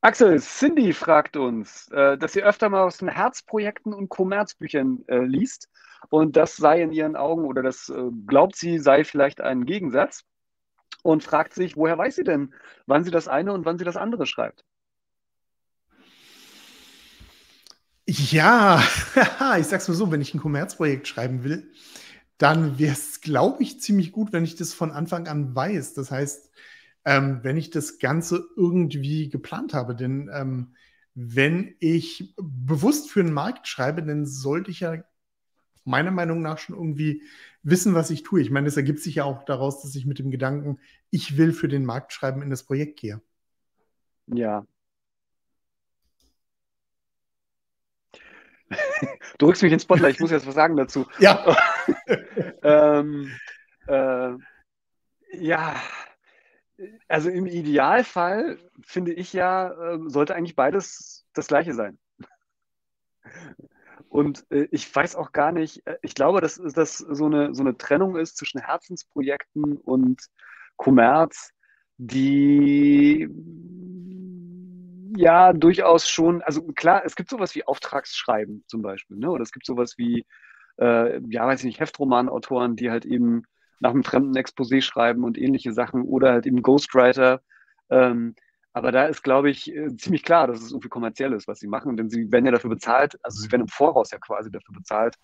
Axel, Cindy fragt uns, äh, dass sie öfter mal aus den Herzprojekten und Kommerzbüchern äh, liest und das sei in ihren Augen oder das äh, glaubt sie sei vielleicht ein Gegensatz und fragt sich, woher weiß sie denn, wann sie das eine und wann sie das andere schreibt? Ja, ich sag's mal so, wenn ich ein Kommerzprojekt schreiben will, dann wäre es, glaube ich, ziemlich gut, wenn ich das von Anfang an weiß. Das heißt, ähm, wenn ich das Ganze irgendwie geplant habe. Denn ähm, wenn ich bewusst für einen Markt schreibe, dann sollte ich ja meiner Meinung nach schon irgendwie wissen, was ich tue. Ich meine, das ergibt sich ja auch daraus, dass ich mit dem Gedanken, ich will für den Markt schreiben, in das Projekt gehe. Ja. Du rückst mich ins Spotlight, ich muss jetzt was sagen dazu. Ja. ähm, äh, ja, also im Idealfall finde ich ja, äh, sollte eigentlich beides das gleiche sein. Und äh, ich weiß auch gar nicht, äh, ich glaube, dass das so eine, so eine Trennung ist zwischen Herzensprojekten und Kommerz, die ja durchaus schon, also klar, es gibt sowas wie Auftragsschreiben zum Beispiel, ne? oder es gibt sowas wie, äh, ja, weiß ich nicht, Heftromanautoren, die halt eben nach einem fremden Exposé schreiben und ähnliche Sachen oder halt eben Ghostwriter. Ähm, aber da ist, glaube ich, äh, ziemlich klar, dass es irgendwie kommerziell ist, was sie machen, denn sie werden ja dafür bezahlt, also sie werden im Voraus ja quasi dafür bezahlt.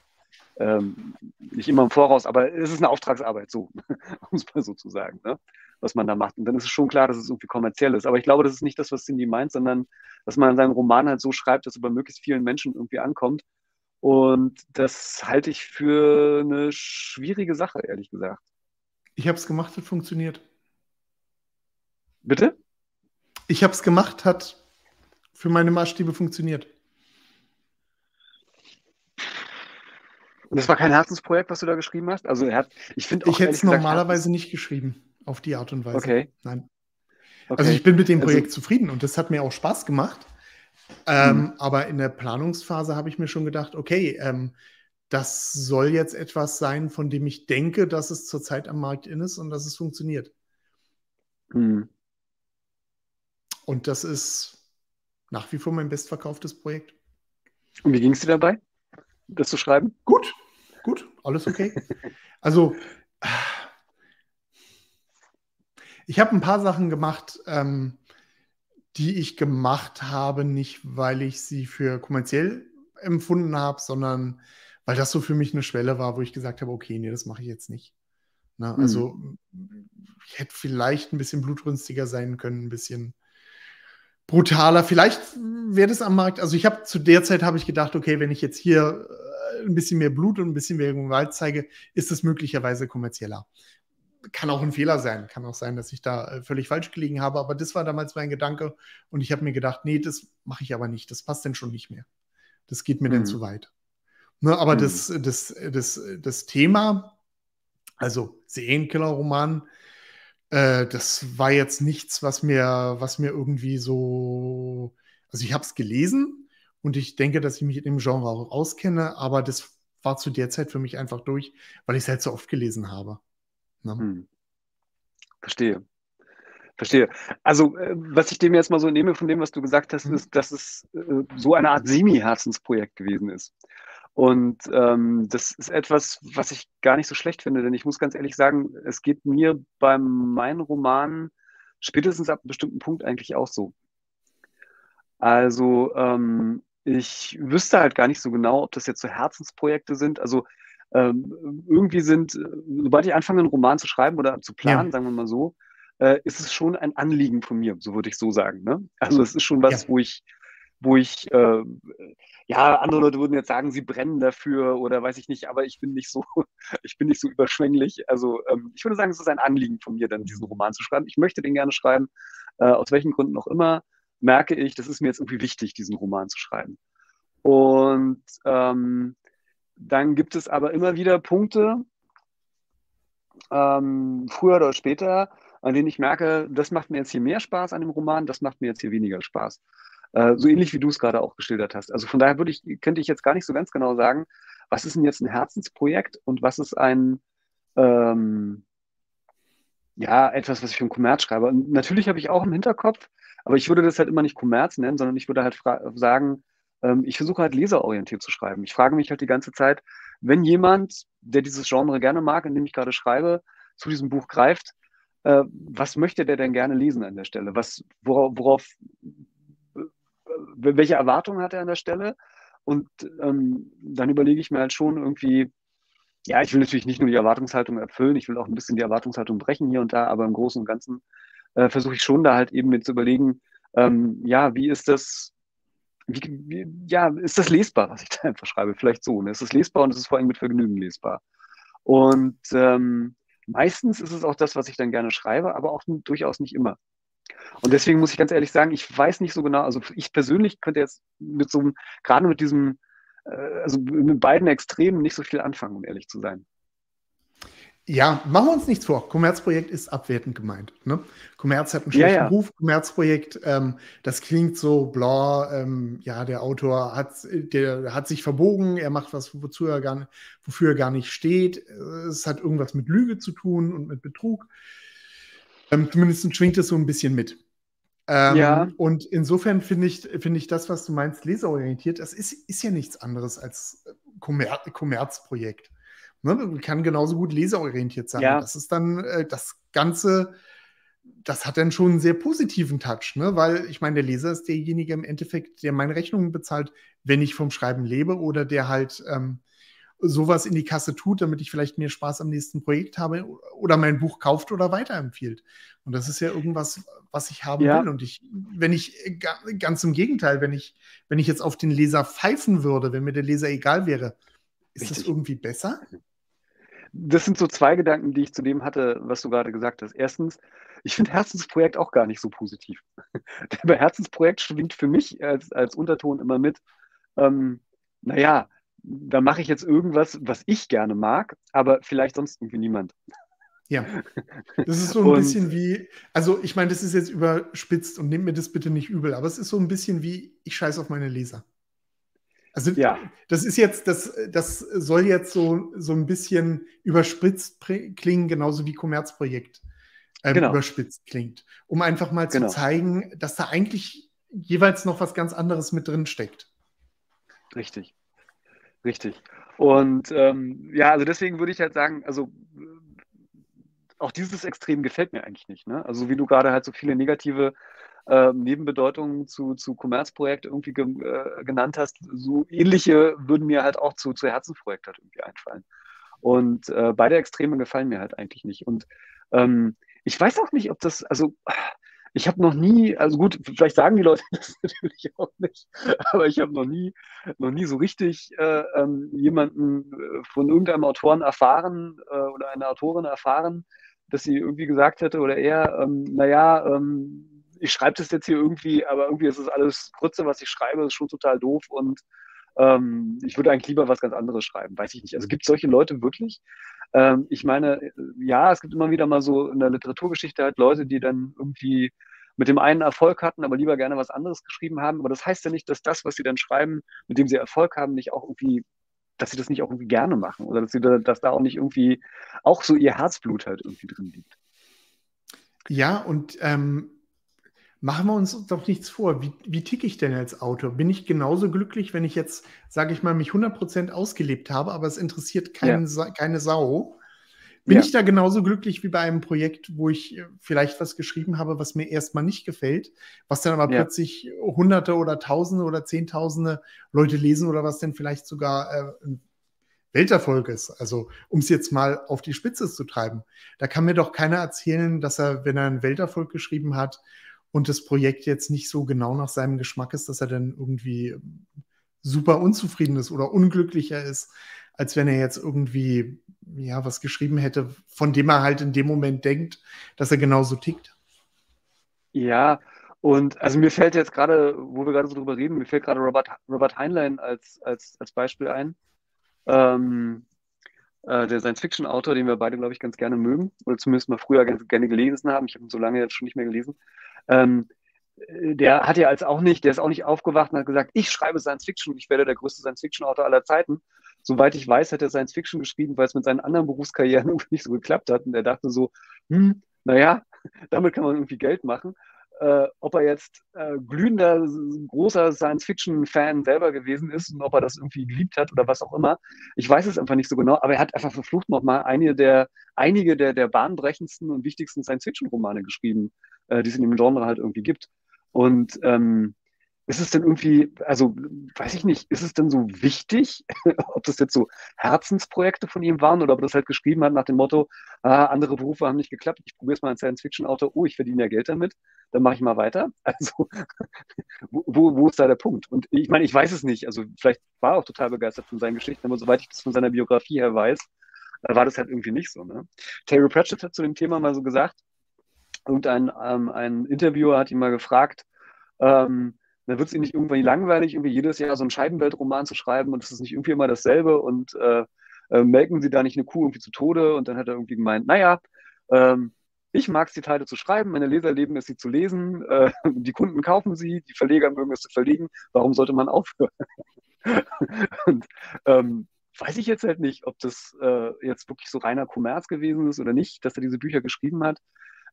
Ähm, nicht immer im Voraus, aber es ist eine Auftragsarbeit, so, um es mal so zu sagen, ne? was man da macht. Und dann ist es schon klar, dass es irgendwie kommerziell ist. Aber ich glaube, das ist nicht das, was Cindy meint, sondern dass man seinen Roman halt so schreibt, dass er bei möglichst vielen Menschen irgendwie ankommt und das halte ich für eine schwierige Sache, ehrlich gesagt. Ich habe es gemacht, hat funktioniert. Bitte? Ich habe es gemacht, hat für meine Maßstäbe funktioniert. Und das war kein Herzensprojekt, was du da geschrieben hast? Also er hat, ich finde Ich hätte es normalerweise nicht geschrieben, auf die Art und Weise. Okay. Nein. Okay. Also ich bin mit dem also Projekt also, zufrieden und das hat mir auch Spaß gemacht. Ähm, mhm. Aber in der Planungsphase habe ich mir schon gedacht, okay, ähm, das soll jetzt etwas sein, von dem ich denke, dass es zurzeit am Markt in ist und dass es funktioniert. Mhm. Und das ist nach wie vor mein bestverkauftes Projekt. Und wie ging es dir dabei, das zu schreiben? Gut, gut, alles okay. also, ich habe ein paar Sachen gemacht, ähm, die ich gemacht habe, nicht weil ich sie für kommerziell empfunden habe, sondern weil das so für mich eine Schwelle war, wo ich gesagt habe, okay, nee, das mache ich jetzt nicht. Na, also mhm. ich hätte vielleicht ein bisschen blutrünstiger sein können, ein bisschen brutaler. Vielleicht wäre das am Markt. Also ich habe zu der Zeit habe ich gedacht, okay, wenn ich jetzt hier äh, ein bisschen mehr Blut und ein bisschen mehr Gewalt zeige, ist das möglicherweise kommerzieller kann auch ein Fehler sein. Kann auch sein, dass ich da äh, völlig falsch gelegen habe. Aber das war damals mein Gedanke. Und ich habe mir gedacht, nee, das mache ich aber nicht. Das passt denn schon nicht mehr. Das geht mir mhm. denn zu weit. Ne, aber mhm. das, das, das, das Thema, also Serienkiller-Roman, äh, das war jetzt nichts, was mir, was mir irgendwie so. Also ich habe es gelesen und ich denke, dass ich mich in dem Genre auch auskenne, aber das war zu der Zeit für mich einfach durch, weil ich es halt so oft gelesen habe. Ne? Hm. Verstehe. Verstehe. Also, äh, was ich dem jetzt mal so nehme von dem, was du gesagt hast, mhm. ist, dass es äh, so eine Art Semi-Herzensprojekt gewesen ist. Und ähm, das ist etwas, was ich gar nicht so schlecht finde, denn ich muss ganz ehrlich sagen, es geht mir bei meinen Romanen spätestens ab einem bestimmten Punkt eigentlich auch so. Also, ähm, ich wüsste halt gar nicht so genau, ob das jetzt so Herzensprojekte sind. Also, ähm, irgendwie sind, äh, sobald ich anfange, einen Roman zu schreiben oder zu planen, ja. sagen wir mal so, äh, ist es schon ein Anliegen von mir, so würde ich so sagen. Ne? Also es ist schon was, ja. wo ich, wo ich, äh, ja, andere Leute würden jetzt sagen, sie brennen dafür oder weiß ich nicht, aber ich bin nicht so, ich bin nicht so überschwänglich. Also ähm, ich würde sagen, es ist ein Anliegen von mir, dann diesen Roman zu schreiben. Ich möchte den gerne schreiben, äh, aus welchen Gründen auch immer, merke ich, das ist mir jetzt irgendwie wichtig, diesen Roman zu schreiben. Und ähm, dann gibt es aber immer wieder Punkte, ähm, früher oder später, an denen ich merke, das macht mir jetzt hier mehr Spaß an dem Roman, das macht mir jetzt hier weniger Spaß. Äh, so ähnlich wie du es gerade auch geschildert hast. Also von daher ich, könnte ich jetzt gar nicht so ganz genau sagen, was ist denn jetzt ein Herzensprojekt und was ist ein, ähm, ja, etwas, was ich für einen Kommerz schreibe. Und natürlich habe ich auch im Hinterkopf, Aber ich würde das halt immer nicht Kommerz nennen, sondern ich würde halt sagen, ähm, ich versuche halt leserorientiert zu schreiben. Ich frage mich halt die ganze Zeit, wenn jemand, der dieses Genre gerne mag, in dem ich gerade schreibe, zu diesem Buch greift, äh, was möchte der denn gerne lesen an der Stelle? Was, worauf, worauf welche Erwartungen hat er an der Stelle? Und ähm, dann überlege ich mir halt schon irgendwie, ja, ich will natürlich nicht nur die Erwartungshaltung erfüllen, ich will auch ein bisschen die Erwartungshaltung brechen hier und da, aber im Großen und Ganzen äh, versuche ich schon da halt eben mit zu überlegen, ähm, ja, wie ist das, wie, wie, ja, ist das lesbar, was ich da einfach schreibe? Vielleicht so. Ne? Ist es lesbar und ist es vor allem mit Vergnügen lesbar? Und ähm, meistens ist es auch das, was ich dann gerne schreibe, aber auch durchaus nicht immer. Und deswegen muss ich ganz ehrlich sagen, ich weiß nicht so genau, also ich persönlich könnte jetzt mit so einem, gerade mit diesem, äh, also mit beiden Extremen nicht so viel anfangen, um ehrlich zu sein. Ja, machen wir uns nichts vor. Kommerzprojekt ist abwertend gemeint. Ne? Kommerz hat einen schlechten ja, ja. Ruf. Kommerzprojekt, ähm, das klingt so bla. Ähm, ja, der Autor hat, der hat sich verbogen. Er macht was, wozu er gar, wofür er gar nicht steht. Es hat irgendwas mit Lüge zu tun und mit Betrug. Ähm, zumindest schwingt es so ein bisschen mit. Ähm, ja. Und insofern finde ich, finde ich das, was du meinst, leserorientiert, das ist, ist ja nichts anderes als Kommer Kommerzprojekt. Ne? Kann genauso gut leserorientiert sein. Ja. Das ist dann äh, das Ganze, das hat dann schon einen sehr positiven Touch, ne? weil ich meine, der Leser ist derjenige im Endeffekt, der meine Rechnungen bezahlt, wenn ich vom Schreiben lebe oder der halt ähm, sowas in die Kasse tut, damit ich vielleicht mehr Spaß am nächsten Projekt habe oder mein Buch kauft oder weiterempfiehlt. Und das ist ja irgendwas, was ich haben ja. will. Und ich, wenn ich ganz im Gegenteil, wenn ich, wenn ich jetzt auf den Leser pfeifen würde, wenn mir der Leser egal wäre, ist Richtig. das irgendwie besser? Das sind so zwei Gedanken, die ich zu dem hatte, was du gerade gesagt hast. Erstens, ich finde Herzensprojekt auch gar nicht so positiv. Bei Herzensprojekt schwingt für mich als, als Unterton immer mit, ähm, naja, da mache ich jetzt irgendwas, was ich gerne mag, aber vielleicht sonst irgendwie niemand. Ja, das ist so ein und, bisschen wie, also ich meine, das ist jetzt überspitzt und nehmt mir das bitte nicht übel, aber es ist so ein bisschen wie, ich scheiße auf meine Leser. Also ja. das ist jetzt, das, das soll jetzt so, so ein bisschen überspitzt klingen, genauso wie Kommerzprojekt äh, genau. überspitzt klingt, um einfach mal zu genau. zeigen, dass da eigentlich jeweils noch was ganz anderes mit drin steckt. Richtig. Richtig. Und ähm, ja, also deswegen würde ich halt sagen, also auch dieses Extrem gefällt mir eigentlich nicht. Ne? Also wie du gerade halt so viele negative äh, Nebenbedeutungen zu, zu Kommerzprojekt irgendwie ge äh, genannt hast, so ähnliche würden mir halt auch zu, zu Herzensprojekt halt irgendwie einfallen. Und äh, beide Extreme gefallen mir halt eigentlich nicht. Und ähm, ich weiß auch nicht, ob das, also ich habe noch nie, also gut, vielleicht sagen die Leute das natürlich auch nicht, aber ich habe noch nie, noch nie so richtig äh, ähm, jemanden äh, von irgendeinem Autoren erfahren äh, oder einer Autorin erfahren, dass sie irgendwie gesagt hätte oder er, ähm, naja, ähm, ich schreibe das jetzt hier irgendwie, aber irgendwie ist es alles Grütze, was ich schreibe, ist schon total doof und ähm, ich würde eigentlich lieber was ganz anderes schreiben, weiß ich nicht. Also gibt es solche Leute wirklich? Ähm, ich meine, äh, ja, es gibt immer wieder mal so in der Literaturgeschichte halt Leute, die dann irgendwie mit dem einen Erfolg hatten, aber lieber gerne was anderes geschrieben haben. Aber das heißt ja nicht, dass das, was sie dann schreiben, mit dem sie Erfolg haben, nicht auch irgendwie, dass sie das nicht auch irgendwie gerne machen oder dass, sie da, dass da auch nicht irgendwie auch so ihr Herzblut halt irgendwie drin liegt. Ja, und ähm, Machen wir uns doch nichts vor. Wie, wie ticke ich denn als Autor? Bin ich genauso glücklich, wenn ich jetzt, sage ich mal, mich 100% ausgelebt habe, aber es interessiert kein, ja. keine Sau? Bin ja. ich da genauso glücklich wie bei einem Projekt, wo ich äh, vielleicht was geschrieben habe, was mir erstmal nicht gefällt, was dann aber ja. plötzlich Hunderte oder Tausende oder Zehntausende Leute lesen oder was denn vielleicht sogar äh, ein Welterfolg ist? Also, um es jetzt mal auf die Spitze zu treiben. Da kann mir doch keiner erzählen, dass er, wenn er einen Welterfolg geschrieben hat, und das Projekt jetzt nicht so genau nach seinem Geschmack ist, dass er dann irgendwie super unzufrieden ist oder unglücklicher ist, als wenn er jetzt irgendwie ja was geschrieben hätte, von dem er halt in dem Moment denkt, dass er genauso tickt. Ja, und also mir fällt jetzt gerade, wo wir gerade so drüber reden, mir fällt gerade Robert, Robert Heinlein als, als, als Beispiel ein. Ähm, äh, der Science-Fiction-Autor, den wir beide, glaube ich, ganz gerne mögen, oder zumindest mal früher ganz gerne gelesen haben. Ich habe ihn so lange jetzt schon nicht mehr gelesen. Ähm, der hat ja als auch nicht, der ist auch nicht aufgewacht und hat gesagt, ich schreibe Science Fiction, ich werde der größte Science Fiction Autor aller Zeiten. Soweit ich weiß, hat er Science Fiction geschrieben, weil es mit seinen anderen Berufskarrieren irgendwie nicht so geklappt hat. Und er dachte so, hm, naja, damit kann man irgendwie Geld machen. Äh, ob er jetzt äh, glühender, großer Science-Fiction-Fan selber gewesen ist und ob er das irgendwie geliebt hat oder was auch immer. Ich weiß es einfach nicht so genau, aber er hat einfach verflucht nochmal einige der, einige der, der bahnbrechendsten und wichtigsten Science-Fiction-Romane geschrieben, äh, die es in dem Genre halt irgendwie gibt. Und ähm, ist es denn irgendwie, also weiß ich nicht, ist es denn so wichtig, ob das jetzt so Herzensprojekte von ihm waren oder ob er das halt geschrieben hat nach dem Motto, ah, andere Berufe haben nicht geklappt, ich probiere es mal als Science-Fiction-Autor, oh, ich verdiene ja Geld damit, dann mache ich mal weiter. Also wo, wo ist da der Punkt? Und ich meine, ich weiß es nicht, also vielleicht war er auch total begeistert von seinen Geschichten, aber soweit ich das von seiner Biografie her weiß, war das halt irgendwie nicht so. Ne? Terry Pratchett hat zu dem Thema mal so gesagt, irgendein ähm, ein Interviewer hat ihn mal gefragt, ähm, dann wird es ihnen nicht irgendwie langweilig, irgendwie jedes Jahr so einen Scheibenweltroman zu schreiben und es ist nicht irgendwie immer dasselbe und äh, äh, melken sie da nicht eine Kuh irgendwie zu Tode und dann hat er irgendwie gemeint, naja, ähm, ich mag es, die Teile zu schreiben, meine Leser leben es, sie zu lesen, äh, die Kunden kaufen sie, die Verleger mögen es zu verlegen, warum sollte man aufhören? und ähm, weiß ich jetzt halt nicht, ob das äh, jetzt wirklich so reiner Kommerz gewesen ist oder nicht, dass er diese Bücher geschrieben hat.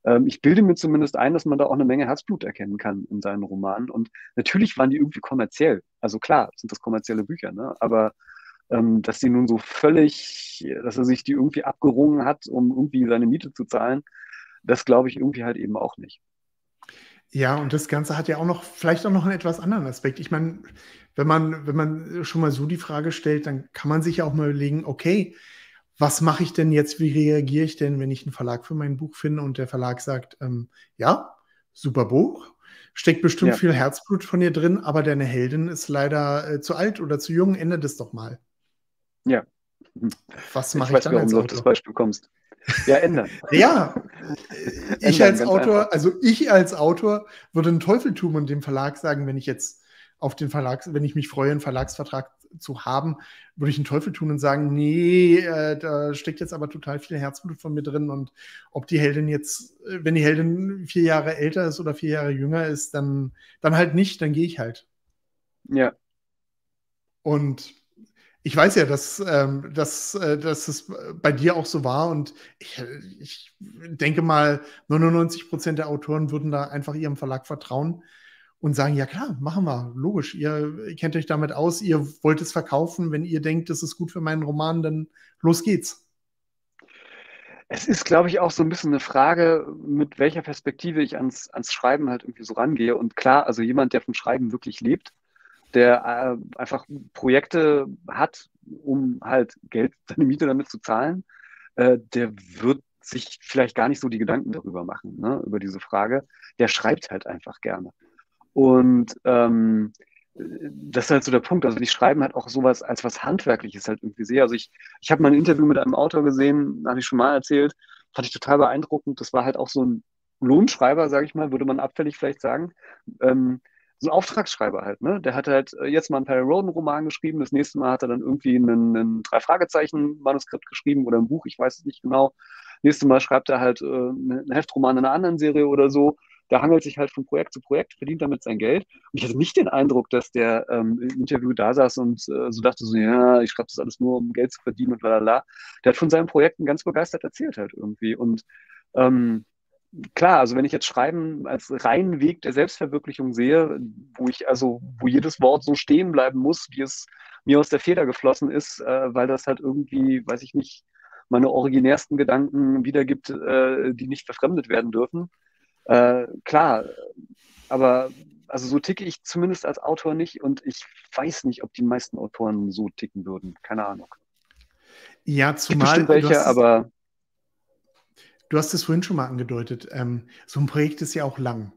Ähm, ich bilde mir zumindest ein, dass man da auch eine Menge Herzblut erkennen kann in seinen Romanen. Und natürlich waren die irgendwie kommerziell. Also klar, sind das kommerzielle Bücher, ne? aber ähm, dass die nun so völlig, dass er sich die irgendwie abgerungen hat, um irgendwie seine Miete zu zahlen, das glaube ich irgendwie halt eben auch nicht. Ja, und das Ganze hat ja auch noch, vielleicht auch noch einen etwas anderen Aspekt. Ich meine, wenn man, wenn man schon mal so die Frage stellt, dann kann man sich ja auch mal überlegen, okay, was mache ich denn jetzt, wie reagiere ich denn, wenn ich einen Verlag für mein Buch finde und der Verlag sagt, ähm, ja, super Buch, steckt bestimmt ja. viel Herzblut von dir drin, aber deine Heldin ist leider äh, zu alt oder zu jung, ändert es doch mal. Ja. Was mache ich, ich dann? Du auf das Beispiel kommst. Ja, ändern. ja, ich als Autor, einfach. also ich als Autor würde einen Teufel tun und dem Verlag sagen, wenn ich jetzt auf den Verlag, wenn ich mich freue, einen Verlagsvertrag zu haben, würde ich einen Teufel tun und sagen, nee, äh, da steckt jetzt aber total viel Herzblut von mir drin und ob die Heldin jetzt, äh, wenn die Heldin vier Jahre älter ist oder vier Jahre jünger ist, dann, dann halt nicht, dann gehe ich halt. Ja. Und ich weiß ja, dass, ähm, dass, äh, dass es bei dir auch so war und ich, ich denke mal, 99 Prozent der Autoren würden da einfach ihrem Verlag vertrauen und sagen, ja klar, machen wir, logisch, ihr kennt euch damit aus, ihr wollt es verkaufen, wenn ihr denkt, das ist gut für meinen Roman, dann los geht's. Es ist, glaube ich, auch so ein bisschen eine Frage, mit welcher Perspektive ich ans, ans Schreiben halt irgendwie so rangehe. Und klar, also jemand, der vom Schreiben wirklich lebt, der äh, einfach Projekte hat, um halt Geld, seine Miete damit zu zahlen, äh, der wird sich vielleicht gar nicht so die Gedanken darüber machen, ne, über diese Frage. Der schreibt halt einfach gerne. Und ähm, das ist halt so der Punkt. Also ich schreiben halt auch sowas als was Handwerkliches halt irgendwie sehe. Also ich, ich habe mal ein Interview mit einem Autor gesehen, habe ich schon mal erzählt, fand ich total beeindruckend. Das war halt auch so ein Lohnschreiber, sage ich mal, würde man abfällig vielleicht sagen. Ähm, so ein Auftragsschreiber halt, ne? Der hat halt äh, jetzt mal einen Perry Roden-Roman geschrieben, das nächste Mal hat er dann irgendwie einen Drei-Fragezeichen-Manuskript geschrieben oder ein Buch, ich weiß es nicht genau. Nächstes Mal schreibt er halt äh, einen Heftroman in einer anderen Serie oder so der hangelt sich halt von Projekt zu Projekt, verdient damit sein Geld. Und ich hatte nicht den Eindruck, dass der ähm, im Interview da saß und äh, so dachte so, ja, ich schreibe das alles nur, um Geld zu verdienen und lalala. Der hat von seinen Projekten ganz begeistert erzählt halt irgendwie. Und ähm, klar, also wenn ich jetzt Schreiben als reinen Weg der Selbstverwirklichung sehe, wo ich also, wo jedes Wort so stehen bleiben muss, wie es mir aus der Feder geflossen ist, äh, weil das halt irgendwie, weiß ich nicht, meine originärsten Gedanken wiedergibt, äh, die nicht verfremdet werden dürfen, äh, klar, aber also so ticke ich zumindest als Autor nicht und ich weiß nicht, ob die meisten Autoren so ticken würden. Keine Ahnung. Ja, zumal. welche, hast, aber. Du hast es vorhin schon mal angedeutet. Ähm, so ein Projekt ist ja auch lang.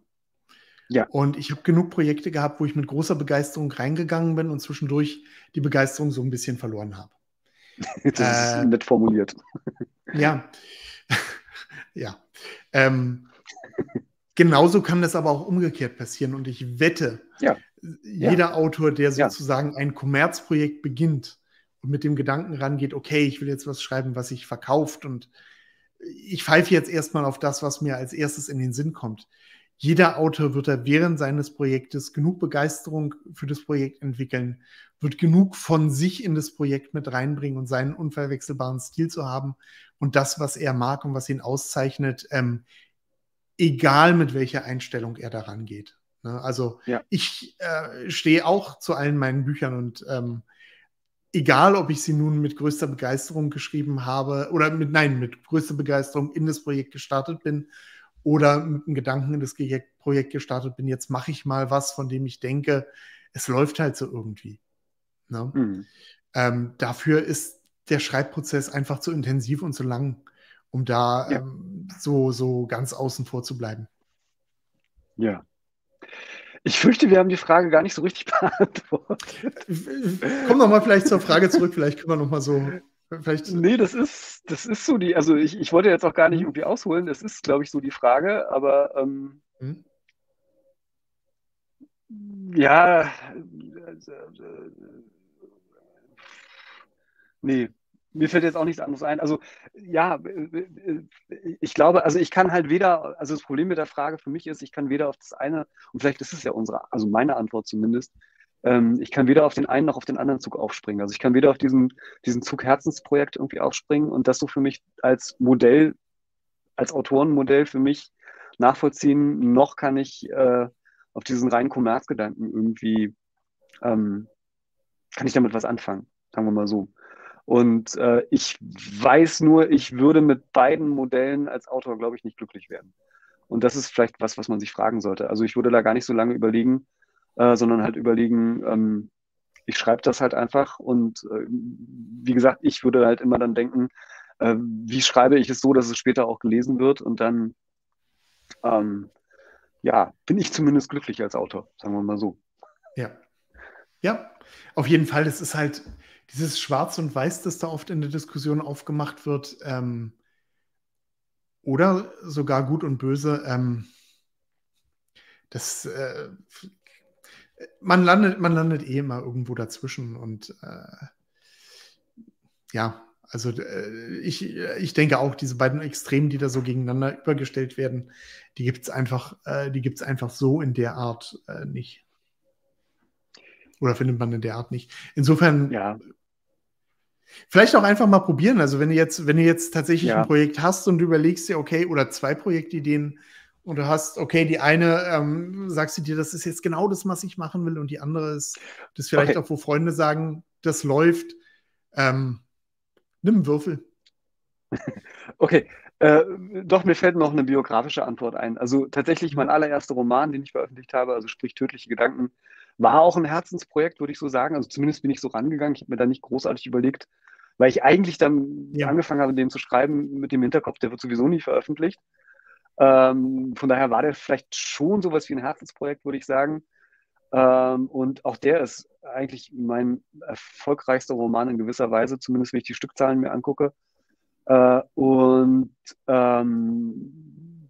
Ja. Und ich habe genug Projekte gehabt, wo ich mit großer Begeisterung reingegangen bin und zwischendurch die Begeisterung so ein bisschen verloren habe. das äh, ist nett formuliert. Ja. ja. Ähm, Genauso kann das aber auch umgekehrt passieren. Und ich wette, ja. jeder ja. Autor, der sozusagen ja. ein Kommerzprojekt beginnt und mit dem Gedanken rangeht, okay, ich will jetzt was schreiben, was sich verkauft und ich pfeife jetzt erstmal auf das, was mir als erstes in den Sinn kommt. Jeder Autor wird da während seines Projektes genug Begeisterung für das Projekt entwickeln, wird genug von sich in das Projekt mit reinbringen und seinen unverwechselbaren Stil zu haben und das, was er mag und was ihn auszeichnet, ähm, egal mit welcher Einstellung er daran geht. Ne? Also ja. ich äh, stehe auch zu allen meinen Büchern und ähm, egal, ob ich sie nun mit größter Begeisterung geschrieben habe oder mit, nein, mit größter Begeisterung in das Projekt gestartet bin oder mit dem Gedanken in das Projekt gestartet bin, jetzt mache ich mal was, von dem ich denke, es läuft halt so irgendwie. Ne? Mhm. Ähm, dafür ist der Schreibprozess einfach zu intensiv und zu lang, um da ja. ähm, so, so ganz außen vor zu bleiben. Ja. Ich fürchte, wir haben die Frage gar nicht so richtig beantwortet. Komm noch mal vielleicht zur Frage zurück, vielleicht können wir noch mal so. Vielleicht... Nee, das ist, das ist so die, also ich, ich wollte jetzt auch gar nicht mhm. irgendwie ausholen, das ist, glaube ich, so die Frage, aber ähm, hm? ja, nee, mir fällt jetzt auch nichts anderes ein. Also ja, ich glaube, also ich kann halt weder, also das Problem mit der Frage für mich ist, ich kann weder auf das eine, und vielleicht ist es ja unsere, also meine Antwort zumindest, ähm, ich kann weder auf den einen noch auf den anderen Zug aufspringen. Also ich kann weder auf diesen, diesen Zug Herzensprojekt irgendwie aufspringen und das so für mich als Modell, als Autorenmodell für mich nachvollziehen, noch kann ich äh, auf diesen reinen Kommerzgedanken irgendwie, ähm, kann ich damit was anfangen, sagen wir mal so. Und äh, ich weiß nur, ich würde mit beiden Modellen als Autor, glaube ich, nicht glücklich werden. Und das ist vielleicht was, was man sich fragen sollte. Also ich würde da gar nicht so lange überlegen, äh, sondern halt überlegen, ähm, ich schreibe das halt einfach. Und äh, wie gesagt, ich würde halt immer dann denken, äh, wie schreibe ich es so, dass es später auch gelesen wird. Und dann, ähm, ja, bin ich zumindest glücklich als Autor, sagen wir mal so. Ja. Ja, auf jeden Fall. Das ist halt, dieses Schwarz und Weiß, das da oft in der Diskussion aufgemacht wird, ähm, oder sogar Gut und Böse, ähm, das, äh, man, landet, man landet eh immer irgendwo dazwischen und äh, ja, also äh, ich, ich denke auch, diese beiden Extremen, die da so gegeneinander übergestellt werden, die gibt es einfach, äh, einfach so in der Art äh, nicht. Oder findet man in der Art nicht. Insofern ja. Vielleicht auch einfach mal probieren. Also wenn du jetzt, wenn du jetzt tatsächlich ja. ein Projekt hast und du überlegst dir, okay, oder zwei Projektideen und du hast, okay, die eine ähm, sagst du dir, das ist jetzt genau das, was ich machen will, und die andere ist das vielleicht okay. auch, wo Freunde sagen, das läuft. Ähm, nimm einen Würfel. Okay, äh, doch, mir fällt noch eine biografische Antwort ein. Also tatsächlich mein allererster Roman, den ich veröffentlicht habe, also sprich Tödliche Gedanken, war auch ein Herzensprojekt, würde ich so sagen. Also zumindest bin ich so rangegangen. Ich habe mir da nicht großartig überlegt, weil ich eigentlich dann ja. angefangen habe, den zu schreiben mit dem Hinterkopf, der wird sowieso nie veröffentlicht. Ähm, von daher war der vielleicht schon sowas wie ein Herzensprojekt, würde ich sagen. Ähm, und auch der ist eigentlich mein erfolgreichster Roman in gewisser Weise, zumindest wenn ich die Stückzahlen mir angucke. Äh, und ähm,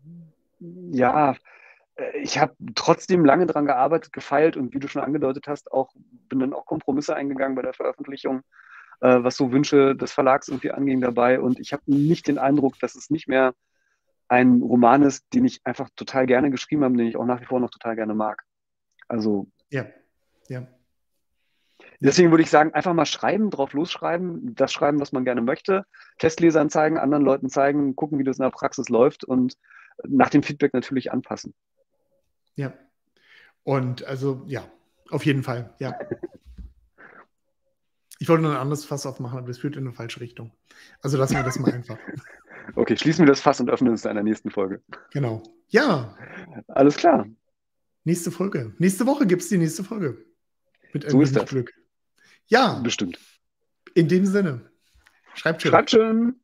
ja, ich habe trotzdem lange daran gearbeitet, gefeilt und wie du schon angedeutet hast, auch bin dann auch Kompromisse eingegangen bei der Veröffentlichung, äh, was so Wünsche des Verlags irgendwie anging dabei. Und ich habe nicht den Eindruck, dass es nicht mehr ein Roman ist, den ich einfach total gerne geschrieben habe, den ich auch nach wie vor noch total gerne mag. Also. Ja, ja. Deswegen würde ich sagen, einfach mal schreiben, drauf losschreiben, das schreiben, was man gerne möchte, Testlesern zeigen, anderen Leuten zeigen, gucken, wie das in der Praxis läuft und nach dem Feedback natürlich anpassen. Ja. Und also, ja, auf jeden Fall, ja. Ich wollte nur ein anderes Fass aufmachen, aber das führt in eine falsche Richtung. Also lassen wir das mal einfach. Okay, schließen wir das Fass und öffnen es in der nächsten Folge. Genau. Ja. Alles klar. Nächste Folge. Nächste Woche gibt es die nächste Folge. Mit so ist das. Glück. Ja. Bestimmt. In dem Sinne. Schreibt schön. Schreibt schön.